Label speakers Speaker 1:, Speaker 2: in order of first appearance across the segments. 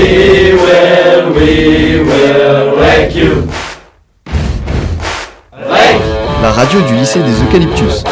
Speaker 1: We will, we will wreck you. Wreck.
Speaker 2: La radio du lycée des Eucalyptus.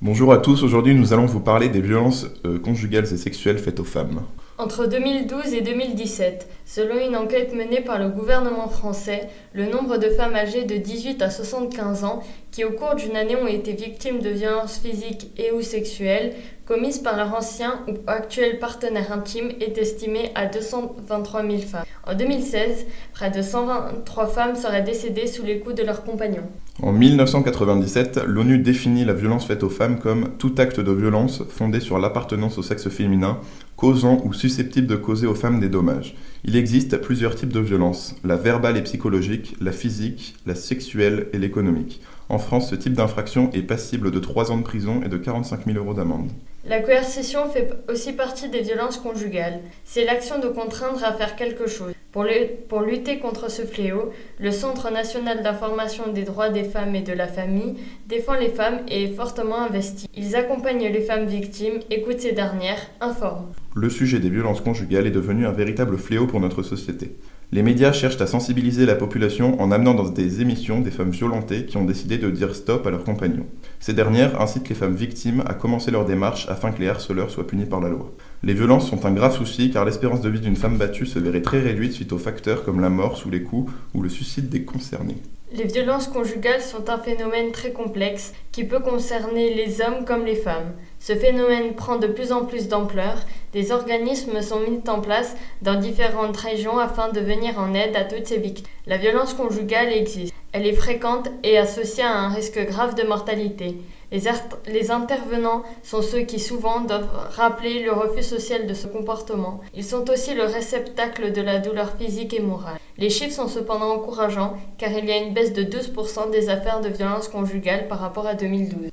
Speaker 3: Bonjour à tous, aujourd'hui nous allons vous parler des violences euh, conjugales et sexuelles faites aux femmes.
Speaker 4: Entre 2012 et 2017, selon une enquête menée par le gouvernement français, le nombre de femmes âgées de 18 à 75 ans qui au cours d'une année ont été victimes de violences physiques et ou sexuelles commises par leur ancien ou actuel partenaire intime est estimé à 223 000 femmes. En 2016, près de 123 femmes seraient décédées sous les coups de leurs compagnons.
Speaker 3: En 1997, l'ONU définit la violence faite aux femmes comme tout acte de violence fondé sur l'appartenance au sexe féminin, causant ou susceptible de causer aux femmes des dommages. Il existe plusieurs types de violences, la verbale et psychologique, la physique, la sexuelle et l'économique. En France, ce type d'infraction est passible de 3 ans de prison et de 45 000 euros d'amende.
Speaker 4: La coercition fait aussi partie des violences conjugales. C'est l'action de contraindre à faire quelque chose. Pour, lutter contre ce fléau, le Centre national d'information des droits des femmes et de la famille défend les femmes et est fortement investi. Ils accompagnent les femmes victimes, écoutent ces dernières, informent.
Speaker 3: Le sujet des violences conjugales est devenu un véritable fléau pour notre société. Les médias cherchent à sensibiliser la population en amenant dans des émissions des femmes violentées qui ont décidé de dire stop à leurs compagnons. Ces dernières incitent les femmes victimes à commencer leur démarche afin que les harceleurs soient punis par la loi. Les violences sont un grave souci car l'espérance de vie d'une femme battue se verrait très réduite suite aux facteurs comme la mort sous les coups ou le suicide des concernés.
Speaker 4: Les violences conjugales sont un phénomène très complexe qui peut concerner les hommes comme les femmes. Ce phénomène prend de plus en plus d'ampleur. Des organismes sont mis en place dans différentes régions afin de venir en aide à toutes ces victimes. La violence conjugale existe. Elle est fréquente et associée à un risque grave de mortalité. Les, intervenants sont ceux qui souvent doivent rappeler le refus social de ce comportement. Ils sont aussi le réceptacle de la douleur physique et morale. Les chiffres sont cependant encourageants car il y a une baisse de 12% des affaires de violence conjugale par rapport à 2012.